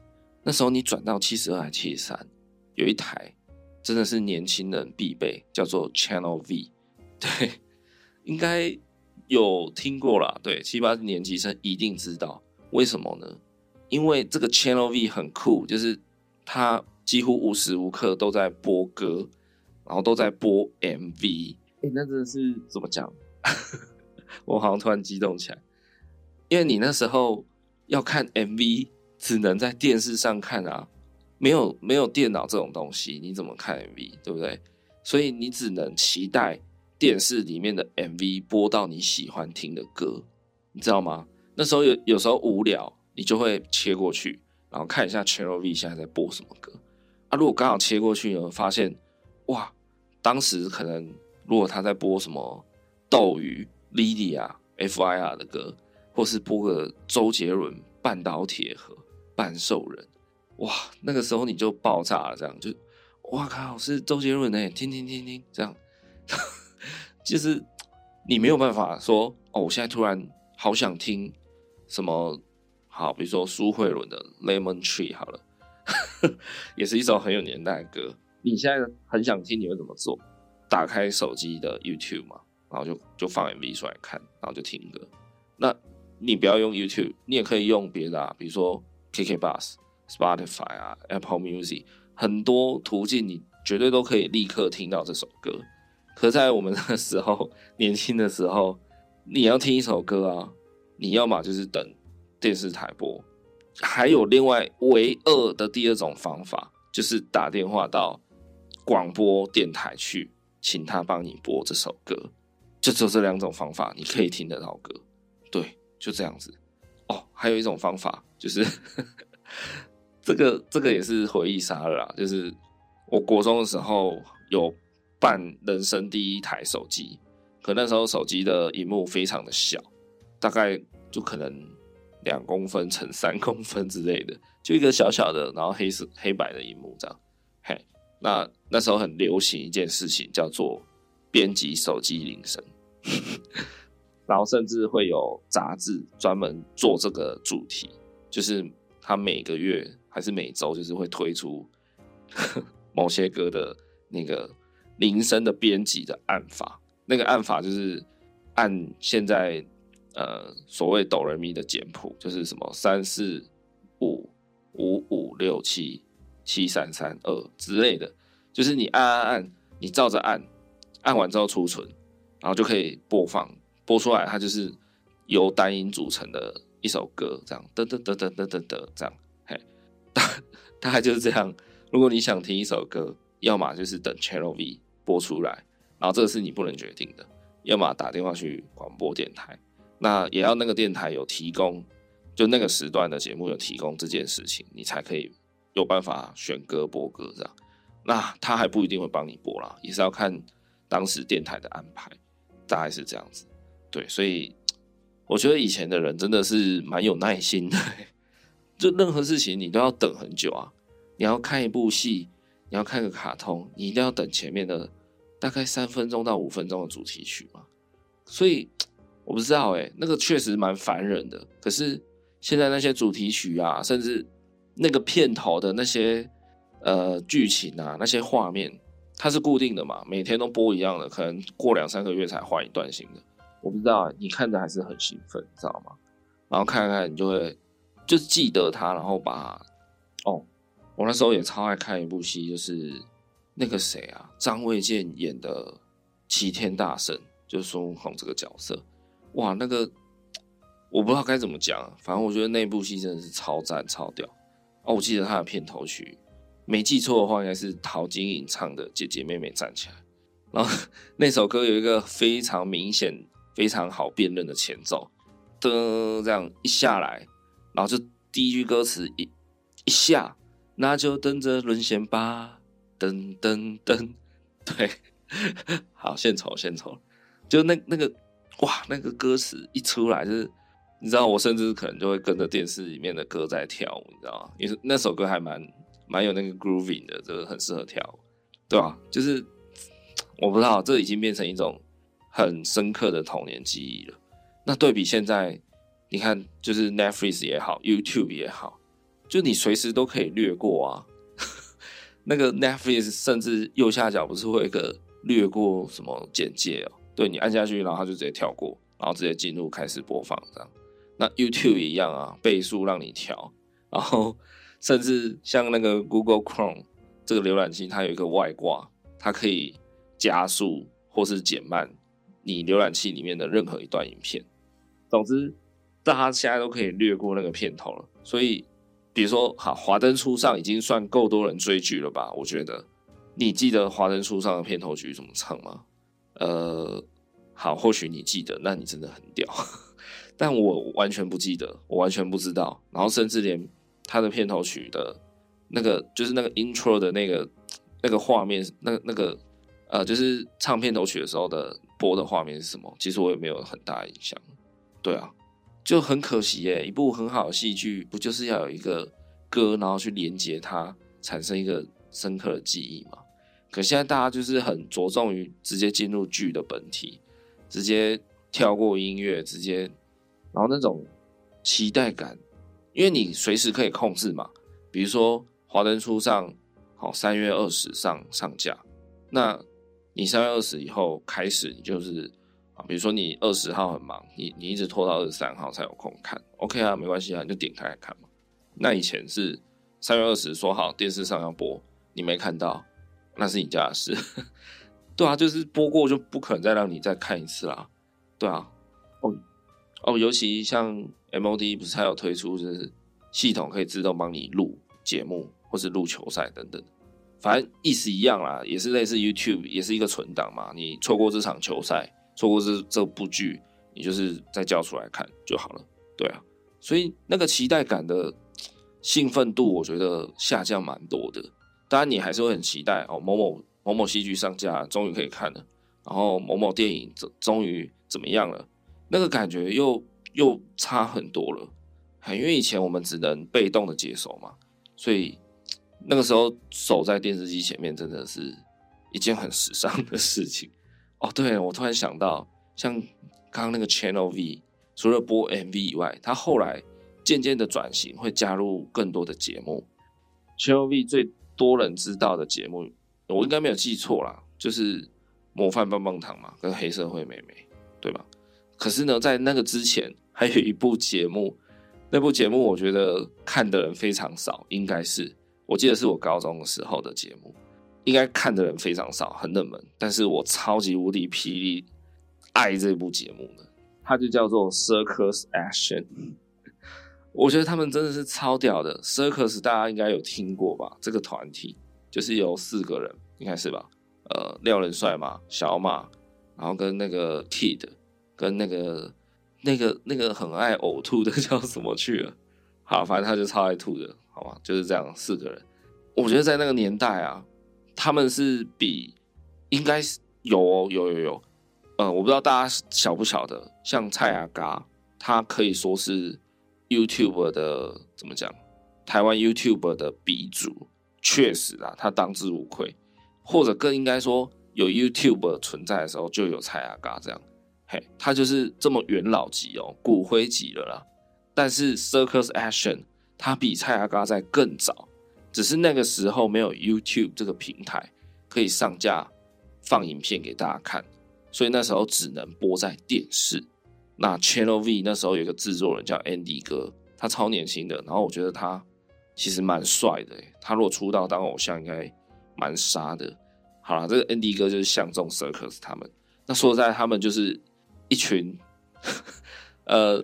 那时候你转到七十二还七十三，有一台真的是年轻人必备，叫做 Channel V，对，应该有听过啦，对，七八年级生一定知道，为什么呢？因为这个 Channel V 很酷，就是它。几乎无时无刻都在播歌，然后都在播 MV。哎、欸，那真的是怎么讲？我好像突然激动起来，因为你那时候要看 MV，只能在电视上看啊，没有没有电脑这种东西，你怎么看 MV？对不对？所以你只能期待电视里面的 MV 播到你喜欢听的歌，你知道吗？那时候有有时候无聊，你就会切过去，然后看一下 Channel V 现在在播什么歌。如果刚好切过去呢，发现哇，当时可能如果他在播什么斗鱼、Lydia、F.I.R 的歌，或是播个周杰伦《半岛铁盒》《半兽人》，哇，那个时候你就爆炸了，这样就哇靠，是周杰伦哎，听听听听，这样 就是你没有办法说哦，我现在突然好想听什么好，比如说苏慧伦的《Lemon Tree》好了。也是一首很有年代的歌。你现在很想听，你会怎么做？打开手机的 YouTube 嘛，然后就就放 MV 出来看，然后就听歌。那你不要用 YouTube，你也可以用别的啊，比如说 KKBOX、Spotify 啊、Apple Music，很多途径你绝对都可以立刻听到这首歌。可在我们那个时候，年轻的时候，你要听一首歌啊，你要么就是等电视台播。还有另外唯二的第二种方法，就是打电话到广播电台去，请他帮你播这首歌。就只有这两种方法，你可以听得到歌。对，就这样子。哦，还有一种方法，就是 这个这个也是回忆杀了啦。就是我国中的时候有办人生第一台手机，可那时候手机的荧幕非常的小，大概就可能。两公分乘三公分之类的，就一个小小的，然后黑色黑白的荧幕这样。嘿，那那时候很流行一件事情，叫做编辑手机铃声，然后甚至会有杂志专门做这个主题，就是他每个月还是每周，就是会推出 某些歌的那个铃声的编辑的按法，那个按法就是按现在。呃，所谓哆来咪的简谱就是什么三四五五五六七七三三二之类的，就是你按按按，你照着按，按完之后储存，然后就可以播放，播出来它就是由单音组成的一首歌，这样噔噔噔噔噔噔噔这样，嘿，大大概就是这样。如果你想听一首歌，要么就是等 Channel V 播出来，然后这个是你不能决定的，要么打电话去广播电台。那也要那个电台有提供，就那个时段的节目有提供这件事情，你才可以有办法选歌播歌这样。那他还不一定会帮你播啦，也是要看当时电台的安排，大概是这样子。对，所以我觉得以前的人真的是蛮有耐心的，就任何事情你都要等很久啊。你要看一部戏，你要看个卡通，你一定要等前面的大概三分钟到五分钟的主题曲嘛，所以。我不知道哎、那个确实蛮烦人的。可是现在那些主题曲啊，甚至那个片头的那些呃剧情啊，那些画面，它是固定的嘛，每天都播一样的，可能过两三个月才换一段新的。我不知道，你看着还是很兴奋，你知道吗？然后看看你就会就记得它，然后把哦，我那时候也超爱看一部戏，就是那个谁啊，张卫健演的《齐天大圣》，就是孙悟空这个角色。哇，那个我不知道该怎么讲，反正我觉得那部戏真的是超赞超屌哦！我记得他的片头曲，没记错的话，应该是陶晶莹唱的《姐姐妹妹站起来》，然后 那首歌有一个非常明显、非常好辨认的前奏，噔，这样一下来，然后就第一句歌词一一下，那就等着沦陷吧，噔噔噔，对，好献丑献丑，就那那个。哇，那个歌词一出来，就是你知道，我甚至可能就会跟着电视里面的歌在跳舞，你知道吗？因为那首歌还蛮蛮有那个 grooving 的，就是很适合跳舞，对吧？就是我不知道，这已经变成一种很深刻的童年记忆了。那对比现在，你看，就是 Netflix 也好，YouTube 也好，就你随时都可以略过啊。那个 Netflix 甚至右下角不是会有一个略过什么简介哦？对，你按下去，然后它就直接跳过，然后直接进入开始播放这样。那 YouTube 一样啊，倍速让你调，然后甚至像那个 Google Chrome 这个浏览器，它有一个外挂，它可以加速或是减慢你浏览器里面的任何一段影片。总之，大家现在都可以略过那个片头了。所以，比如说，好，《华灯初上》已经算够多人追剧了吧？我觉得，你记得《华灯初上》的片头曲怎么唱吗？呃，好，或许你记得，那你真的很屌，但我完全不记得，我完全不知道，然后甚至连他的片头曲的那个，就是那个 intro 的那个那个画面，那那个呃，就是唱片头曲的时候的播的画面是什么？其实我也没有很大印象。对啊，就很可惜耶，一部很好的戏剧，不就是要有一个歌，然后去连接它，产生一个深刻的记忆吗？可现在大家就是很着重于直接进入剧的本体，直接跳过音乐，直接，然后那种期待感，因为你随时可以控制嘛。比如说《华灯初上》，好，三月二十上上架，那你三月二十以后开始，你就是啊，比如说你二十号很忙，你你一直拖到二十三号才有空看，OK 啊，没关系啊，你就点开来看嘛。那以前是三月二十说好电视上要播，你没看到。那是你家的事，对啊，就是播过就不可能再让你再看一次啦，对啊，哦哦，尤其像 MOD 不是还有推出，就是系统可以自动帮你录节目或是录球赛等等，反正意思一样啦，也是类似 YouTube，也是一个存档嘛，你错过这场球赛，错过这这部剧，你就是再叫出来看就好了，对啊，所以那个期待感的兴奋度，我觉得下降蛮多的。当然，你还是会很期待哦，某某某某戏剧上架，终于可以看了。然后某某电影终终于怎么样了？那个感觉又又差很多了。因为以前我们只能被动的接收嘛，所以那个时候守在电视机前面真的是一件很时尚的事情。哦，对，我突然想到，像刚刚那个 Channel V，除了播 MV 以外，他后来渐渐的转型，会加入更多的节目。Channel V 最多人知道的节目，我应该没有记错啦，就是模范棒棒糖嘛，跟黑社会美眉，对吧？可是呢，在那个之前，还有一部节目，那部节目我觉得看的人非常少，应该是我记得是我高中的时候的节目，应该看的人非常少，很冷门。但是我超级无敌霹雳爱这部节目的，它就叫做 Circus Action。我觉得他们真的是超屌的，Circus 大家应该有听过吧？这个团体就是有四个人，应该是吧？呃，廖仁帅嘛，小马，然后跟那个 Kid，跟那个那个那个很爱呕吐的 叫什么去了？好，反正他就超爱吐的，好吧？就是这样，四个人。我觉得在那个年代啊，他们是比应该是有哦，有有有，呃，我不知道大家晓不晓得，像蔡阿嘎，他可以说是。YouTube 的怎么讲？台湾 YouTube 的鼻祖，确实啊，他当之无愧。或者更应该说，有 YouTube 存在的时候，就有蔡阿嘎这样。嘿，他就是这么元老级哦，骨灰级了啦。但是 Circus Action，他比蔡阿嘎在更早，只是那个时候没有 YouTube 这个平台可以上架放影片给大家看，所以那时候只能播在电视。那 Channel V 那时候有一个制作人叫 Andy 哥，他超年轻的，然后我觉得他其实蛮帅的，他如果出道当偶像应该蛮杀的。好了，这个 Andy 哥就是相中 Circus 他们。那说实在，他们就是一群呃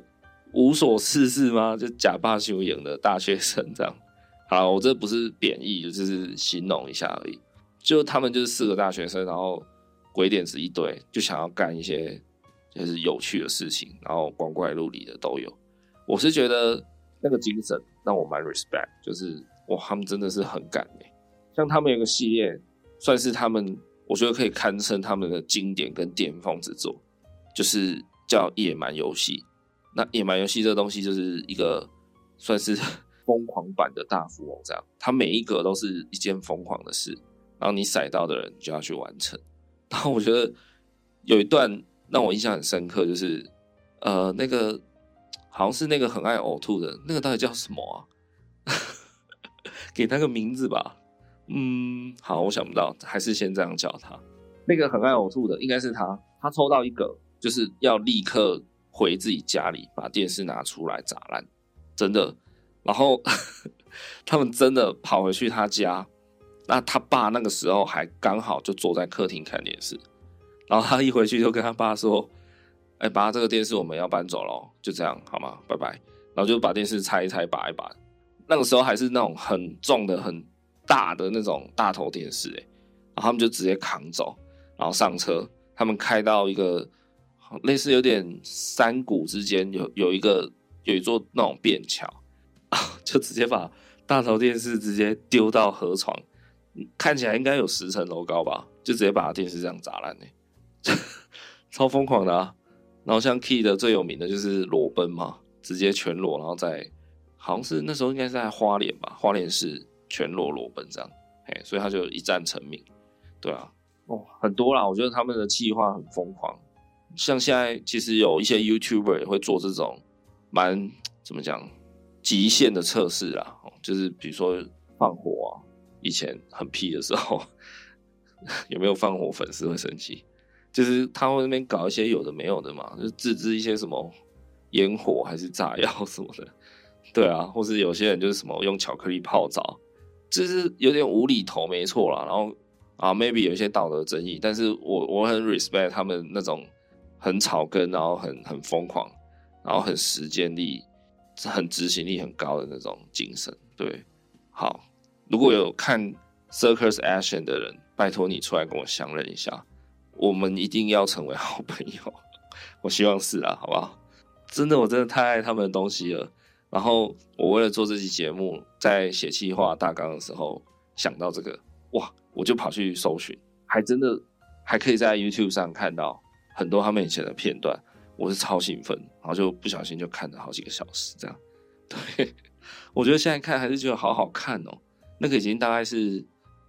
无所事事吗？就假扮修养的大学生这样。好，我这不是贬义，就是形容一下而已。就他们就是四个大学生，然后鬼点子一堆，就想要干一些。就是有趣的事情，然后光怪陆离的都有。我是觉得那个精神让我蛮 respect，就是哇，他们真的是很敢哎。像他们有个系列，算是他们我觉得可以堪称他们的经典跟巅峰之作，就是叫《野蛮游戏》。那《野蛮游戏》这个东西就是一个算是 疯狂版的大富翁这样，它每一个都是一件疯狂的事，然后你骰到的人就要去完成。然后我觉得有一段。让我印象很深刻，就是，呃，那个好像是那个很爱呕吐的那个，到底叫什么啊？给他个名字吧。嗯，好，我想不到，还是先这样叫他。那个很爱呕吐的应该是他，他抽到一个，就是要立刻回自己家里，把电视拿出来砸烂，真的。然后 他们真的跑回去他家，那他爸那个时候还刚好就坐在客厅看电视。然后他一回去就跟他爸说：“哎，爸，这个电视我们要搬走了，就这样好吗？拜拜。”然后就把电视拆一拆，拔一拔。那个时候还是那种很重的、很大的那种大头电视，哎，然后他们就直接扛走，然后上车，他们开到一个类似有点山谷之间，有有一个有一座那种便桥，就直接把大头电视直接丢到河床，看起来应该有十层楼高吧，就直接把电视这样砸烂呢。超疯狂的啊！然后像 Key 的最有名的就是裸奔嘛，直接全裸，然后在好像是那时候应该是在花莲吧，花莲市全裸裸奔这样，嘿，所以他就一战成名。对啊，哦，很多啦，我觉得他们的计划很疯狂。像现在其实有一些 YouTuber 也会做这种蛮怎么讲极限的测试啊，就是比如说放火啊，以前很屁的时候 有没有放火，粉丝会生气。就是他会那边搞一些有的没有的嘛，就自制一些什么烟火还是炸药什么的，对啊，或是有些人就是什么用巧克力泡澡，就是有点无厘头，没错啦。然后啊，maybe 有一些道德争议，但是我我很 respect 他们那种很草根，然后很很疯狂，然后很实践力、很执行力很高的那种精神。对，好，如果有看 Circus Action 的人，拜托你出来跟我相认一下。我们一定要成为好朋友，我希望是啊，好不好？真的，我真的太爱他们的东西了。然后我为了做这期节目，在写企划大纲的时候想到这个，哇，我就跑去搜寻，还真的还可以在 YouTube 上看到很多他们以前的片段，我是超兴奋，然后就不小心就看了好几个小时，这样 对，我觉得现在看还是觉得好好看哦。那个已经大概是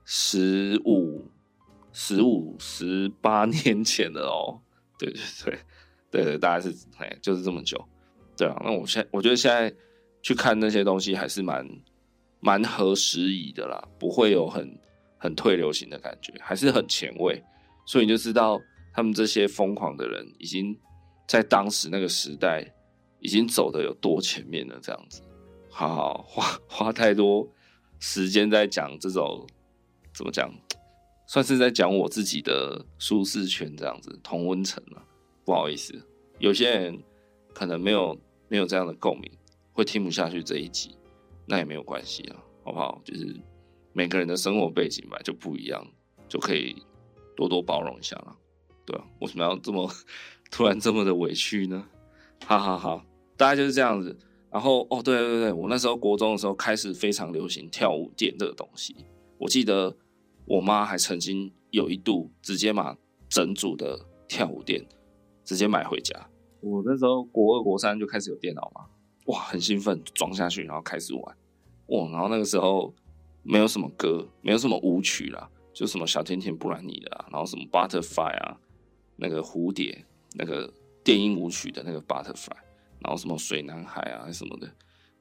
十五、十五、十八 年前的哦。对对对，对对，大概是哎，就是这么久。对啊，那我现我觉得现在去看那些东西还是蛮蛮合时宜的啦，不会有很很退流行的感觉，还是很前卫。所以你就知道他们这些疯狂的人已经在当时那个时代已经走的有多前面了，这样子。好好花花太多时间在讲这种怎么讲，算是在讲我自己的舒适圈这样子，同温层了。不好意思，有些人可能没有没有这样的共鸣，会听不下去这一集，那也没有关系啊，好不好？就是每个人的生活背景吧就不一样，就可以。多多包容一下了，对啊，为什么要这么突然这么的委屈呢？哈哈哈，大概就是这样子。然后哦，对对对，我那时候国中的时候开始非常流行跳舞垫这个东西。我记得我妈还曾经有一度直接把整组的跳舞垫直接买回家。我那时候国二国三就开始有电脑嘛，哇，很兴奋，装下去然后开始玩。哇，然后那个时候没有什么歌，没有什么舞曲啦。就什么小甜甜布兰妮的啊，然后什么 Butterfly 啊，那个蝴蝶，那个电音舞曲的那个 Butterfly，然后什么水男孩啊什么的，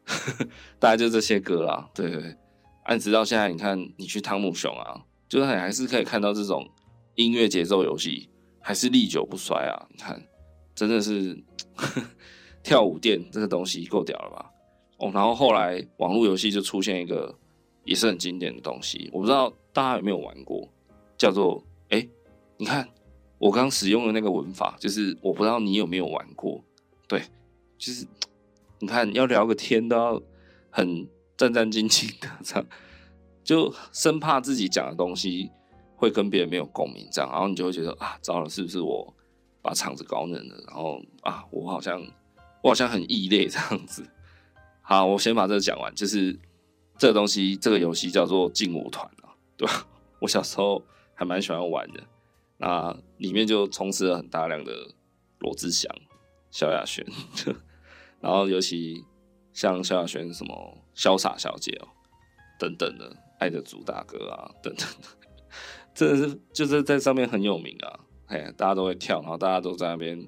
大概就这些歌啦。对对对，按直到现在，你看你去汤姆熊啊，就是你还是可以看到这种音乐节奏游戏，还是历久不衰啊。你看，真的是 跳舞垫这个东西够屌了吧？哦，然后后来网络游戏就出现一个。也是很经典的东西，我不知道大家有没有玩过，叫做哎、你看我刚使用的那个文法，就是我不知道你有没有玩过，对，就是 你看要聊个天都要很战战兢兢的这样，就生怕自己讲的东西会跟别人没有共鸣，这样，然后你就会觉得啊，糟了，是不是我把场子搞冷了？然后啊，我好像我好像很异类这样子。好，我先把这个讲完，就是。这个东西，这个游戏叫做劲舞团啊，对吧？我小时候还蛮喜欢玩的。那里面就充斥了很大量的罗志祥、萧亚轩，然后尤其像萧亚轩什么潇洒小姐哦等等的，爱的主打歌啊等等的，真的是就是在上面很有名啊。哎，大家都会跳，然后大家都在那边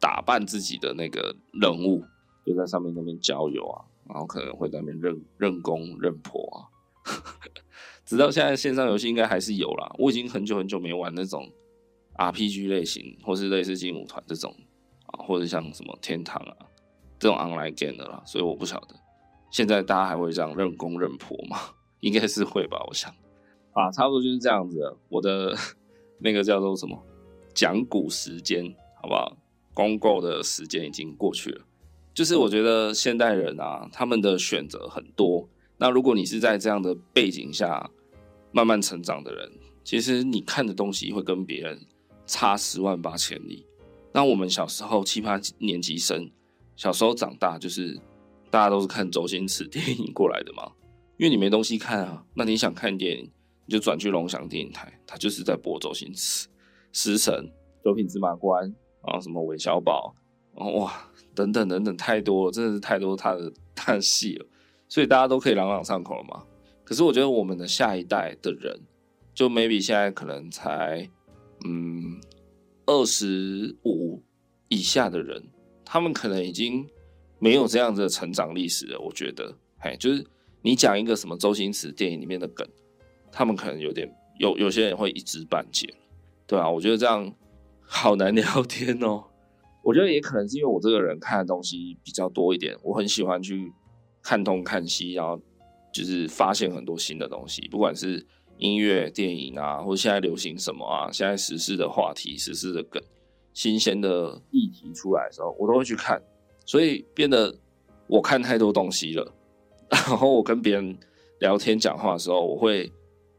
打扮自己的那个人物，就在上面那边交友啊。然后可能会在那边认认公认婆啊，直到现在线上游戏应该还是有啦。我已经很久很久没玩那种 RPG 类型，或是类似劲舞团这种啊，或者像什么天堂啊这种 online game 的啦，所以我不晓得现在大家还会这样认公认婆吗？应该是会吧，我想啊，差不多就是这样子。我的那个叫做什么讲古时间，好不好？公购的时间已经过去了。就是我觉得现代人啊，他们的选择很多。那如果你是在这样的背景下慢慢成长的人，其实你看的东西会跟别人差十万八千里。那我们小时候七八年级生，小时候长大就是大家都是看周星驰电影过来的嘛，因为你没东西看啊。那你想看电影，你就转去龙翔电影台，他就是在播周星驰、食神、九品芝麻官，然后什么韦小宝，然后哇。等等等等，太多了，真的是太多他的他的戏了，所以大家都可以朗朗上口了嘛。可是我觉得我们的下一代的人，就 maybe 现在可能才嗯二十五以下的人，他们可能已经没有这样子的成长历史了。我觉得，哎，就是你讲一个什么周星驰电影里面的梗，他们可能有点有有些人会一知半解，对啊，我觉得这样好难聊天哦。我觉得也可能是因为我这个人看的东西比较多一点，我很喜欢去看东看西，然后就是发现很多新的东西，不管是音乐、电影啊，或者现在流行什么啊，现在时事的话题、时事的梗、新鲜的议题出来的时候，我都会去看，所以变得我看太多东西了。然后我跟别人聊天讲话的时候，我会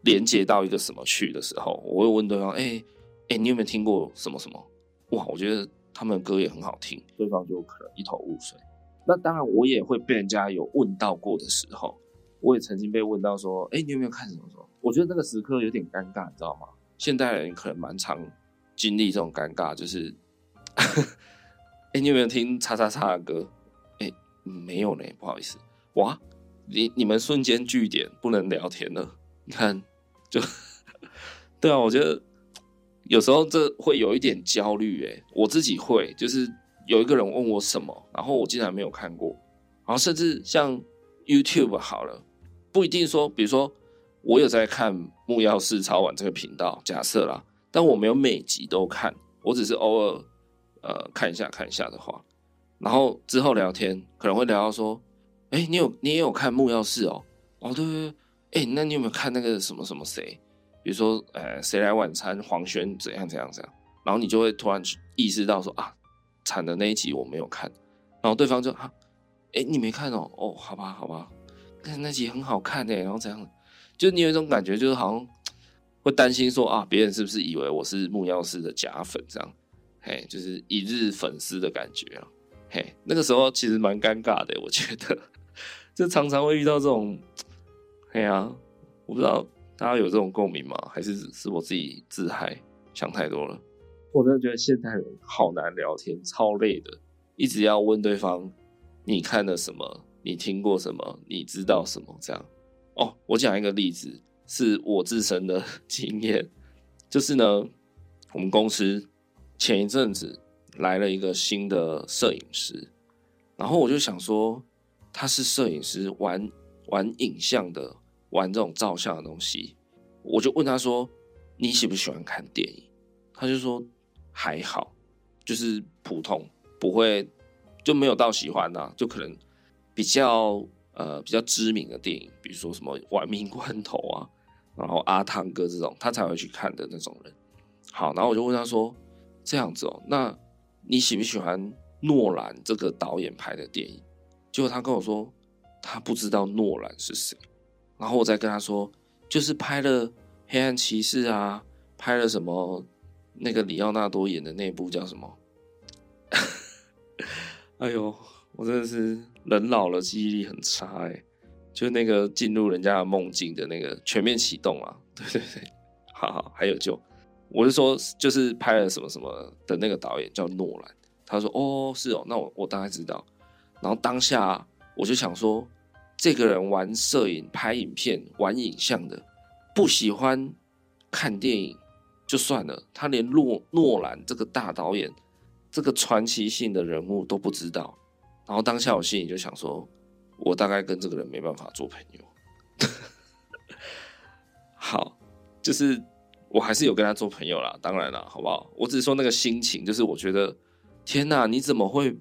连接到一个什么去的时候，我会问对方：“哎、欸、哎、你有没有听过什么什么？”哇，我觉得。他们的歌也很好听，对方就可能一头雾水。那当然，我也会被人家有问到过的时候，我也曾经被问到说：“哎，你有没有看什么什么？”我觉得那个时刻有点尴尬，你知道吗？现代人可能蛮常经历这种尴尬，就是，哎，你有没有听叉叉叉的歌？哎，没有呢，不好意思。哇，你你们瞬间聚点不能聊天了。你看，就对啊，我觉得有时候这会有一点焦虑诶，我自己会，就是有一个人问我什么，然后我竟然没有看过，然后甚至像 YouTube 好了，不一定说，比如说我有在看木曜4超玩这个频道，假设啦，但我没有每集都看，我只是偶尔呃看一下看一下的话，然后之后聊天可能会聊到说，哎，你有你也有看木曜4哦，哦对对对。哎，那你有没有看那个什么什么谁？比如说，呃，谁来晚餐？黄轩怎样怎样怎样？然后你就会突然意识到说啊，惨的那一集我没有看。然后对方就啊，哎，你没看哦？哦，好吧，好吧，那那集很好看哎。然后怎样？就你有一种感觉，就是好像会担心说啊，别人是不是以为我是木曜4的假粉这样？嘿，就是一日粉丝的感觉啊。嘿，那个时候其实蛮尴尬的，我觉得，就常常会遇到这种。哎呀，我不知道大家有这种共鸣吗？还是是我自己自嗨想太多了？我真的觉得现代人好难聊天，超累的，一直要问对方你看了什么，你听过什么，你知道什么这样。哦，我讲一个例子，是我自身的 经验，就是呢，我们公司前一阵子来了一个新的摄影师，然后我就想说他是摄影师，玩玩影像的。玩这种照相的东西，我就问他说：“你喜不喜欢看电影？”他就说：“还好，就是普通，不会就没有到喜欢呐，就可能比较呃比较知名的电影，比如说什么《玩命关头》啊，然后阿汤哥这种，他才会去看的那种人。”好，然后我就问他说：“这样子哦，那你喜不喜欢诺兰这个导演拍的电影？”结果他跟我说：“他不知道诺兰是谁。”然后我再跟他说，就是拍了《黑暗骑士》啊，拍了什么那个里奥纳多演的那部叫什么？哎呦，我真的是人老了记忆力很差哎，就那个进入人家梦境的那个全面启动啊，对对对，好好，还有就我是说，就是拍了什么什么的那个导演叫诺兰，他说哦是哦，那我我大概知道，然后当下我就想说。这个人玩摄影、拍影片、玩影像的，不喜欢看电影就算了，他连诺诺兰这个大导演、这个传奇性的人物都不知道。然后当下我心里就想说，我大概跟这个人没办法做朋友。好，就是我还是有跟他做朋友啦，当然啦，好不好？我只是说那个心情，就是我觉得，天哪，你怎么会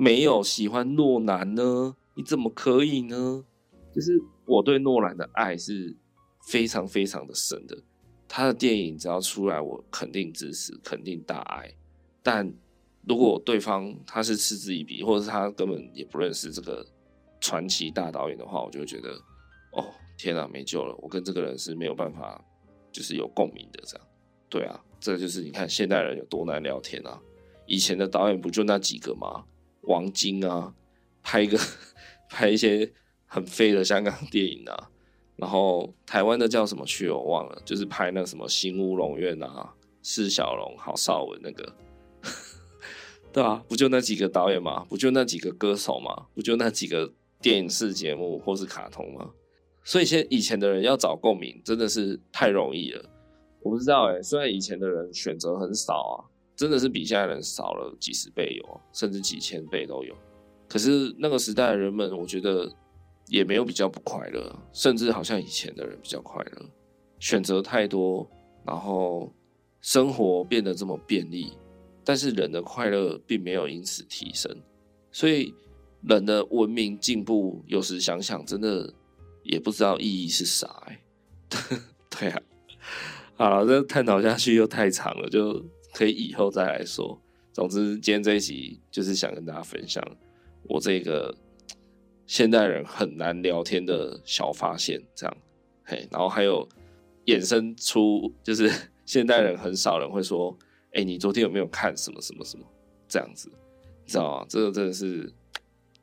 没有喜欢诺兰呢？你怎么可以呢？就是我对诺兰的爱是非常非常的深的，他的电影只要出来，我肯定支持，肯定大爱。但如果对方他是嗤之以鼻，或者是他根本也不认识这个传奇大导演的话，我就会觉得，哦，天啊，没救了！我跟这个人是没有办法，就是有共鸣的这样。对啊，这就是你看现代人有多难聊天啊！以前的导演不就那几个吗？王晶啊，拍个。拍一些很废的香港电影啊，然后台湾的叫什么去我忘了，就是拍那什么新乌龙院啊，释小龙、郝邵文那个，对啊，不就那几个导演吗？不就那几个歌手吗？不就那几个电影视节目或是卡通吗？所以现以前的人要找共鸣真的是太容易了。我不知道哎、虽然以前的人选择很少啊，真的是比现在人少了几十倍有，甚至几千倍都有。可是那个时代的人们，我觉得也没有比较不快乐，甚至好像以前的人比较快乐。选择太多，然后生活变得这么便利，但是人的快乐并没有因此提升。所以人的文明进步，有时想想真的也不知道意义是啥欸。对啊，好了，这探讨下去又太长了，就可以以后再来说。总之，今天这一集就是想跟大家分享。我这个现代人很难聊天的小发现，这样，嘿，然后还有衍生出，就是现代人很少人会说，哎，你昨天有没有看什么什么什么这样子，你知道吗？这个真的是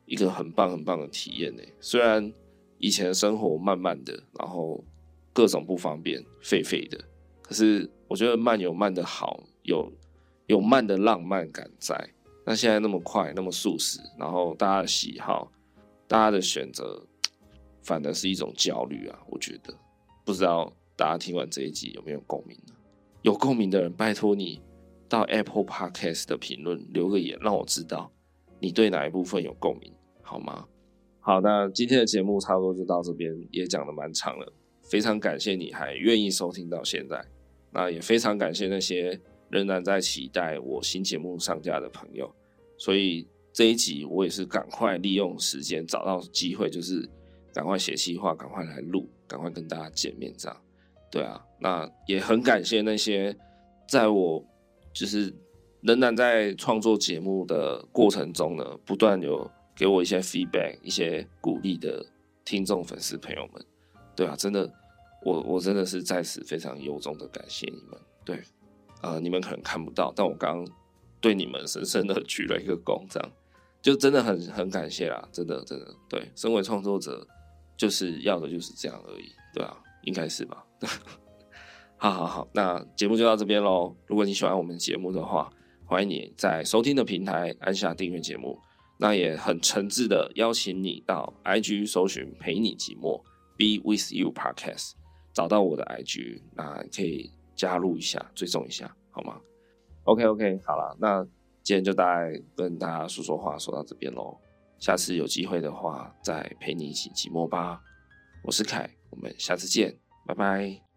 一个很棒很棒的体验呢。虽然以前的生活慢慢的，然后各种不方便，废废的，可是我觉得慢有慢的好，有有慢的浪漫感在。那现在那么快，那么速食，然后大家的喜好，大家的选择反而是一种焦虑啊。我觉得，不知道大家听完这一集有没有共鸣呢？有共鸣的人，拜托你到 Apple Podcast 的评论留个言，让我知道你对哪一部分有共鸣，好吗？好，那今天的节目差不多就到这边，也讲得蛮长了。非常感谢你还愿意收听到现在，那也非常感谢那些仍然在期待我新节目上架的朋友。所以这一集我也是赶快利用时间找到机会，就是赶快写计划，赶快来录，赶快跟大家见面这样。对啊，那也很感谢那些在我就是仍然在创作节目的过程中呢，不断有给我一些 feedback、一些鼓励的听众粉丝朋友们。对啊，真的，我我真的是在此非常由衷的感谢你们。对，呃，你们可能看不到，但我刚刚对你们深深的 鞠了一个躬，这样就真的很很感谢啦，真的真的。对，身为创作者，就是要的就是这样而已，对啊，应该是吧？好好好，那节目就到这边喽。如果你喜欢我们节目的话，欢迎你在收听的平台按下订阅节目。那也很诚挚的邀请你到 IG 搜寻陪你寂寞。Be with you podcast，找到我的 IG，那可以加入一下，追踪一下，好吗？OK OK，好了，那今天就大概跟大家说说话，说到这边喽。下次有机会的话，再陪你一起寂寞吧。我是凯，我们下次见，拜拜。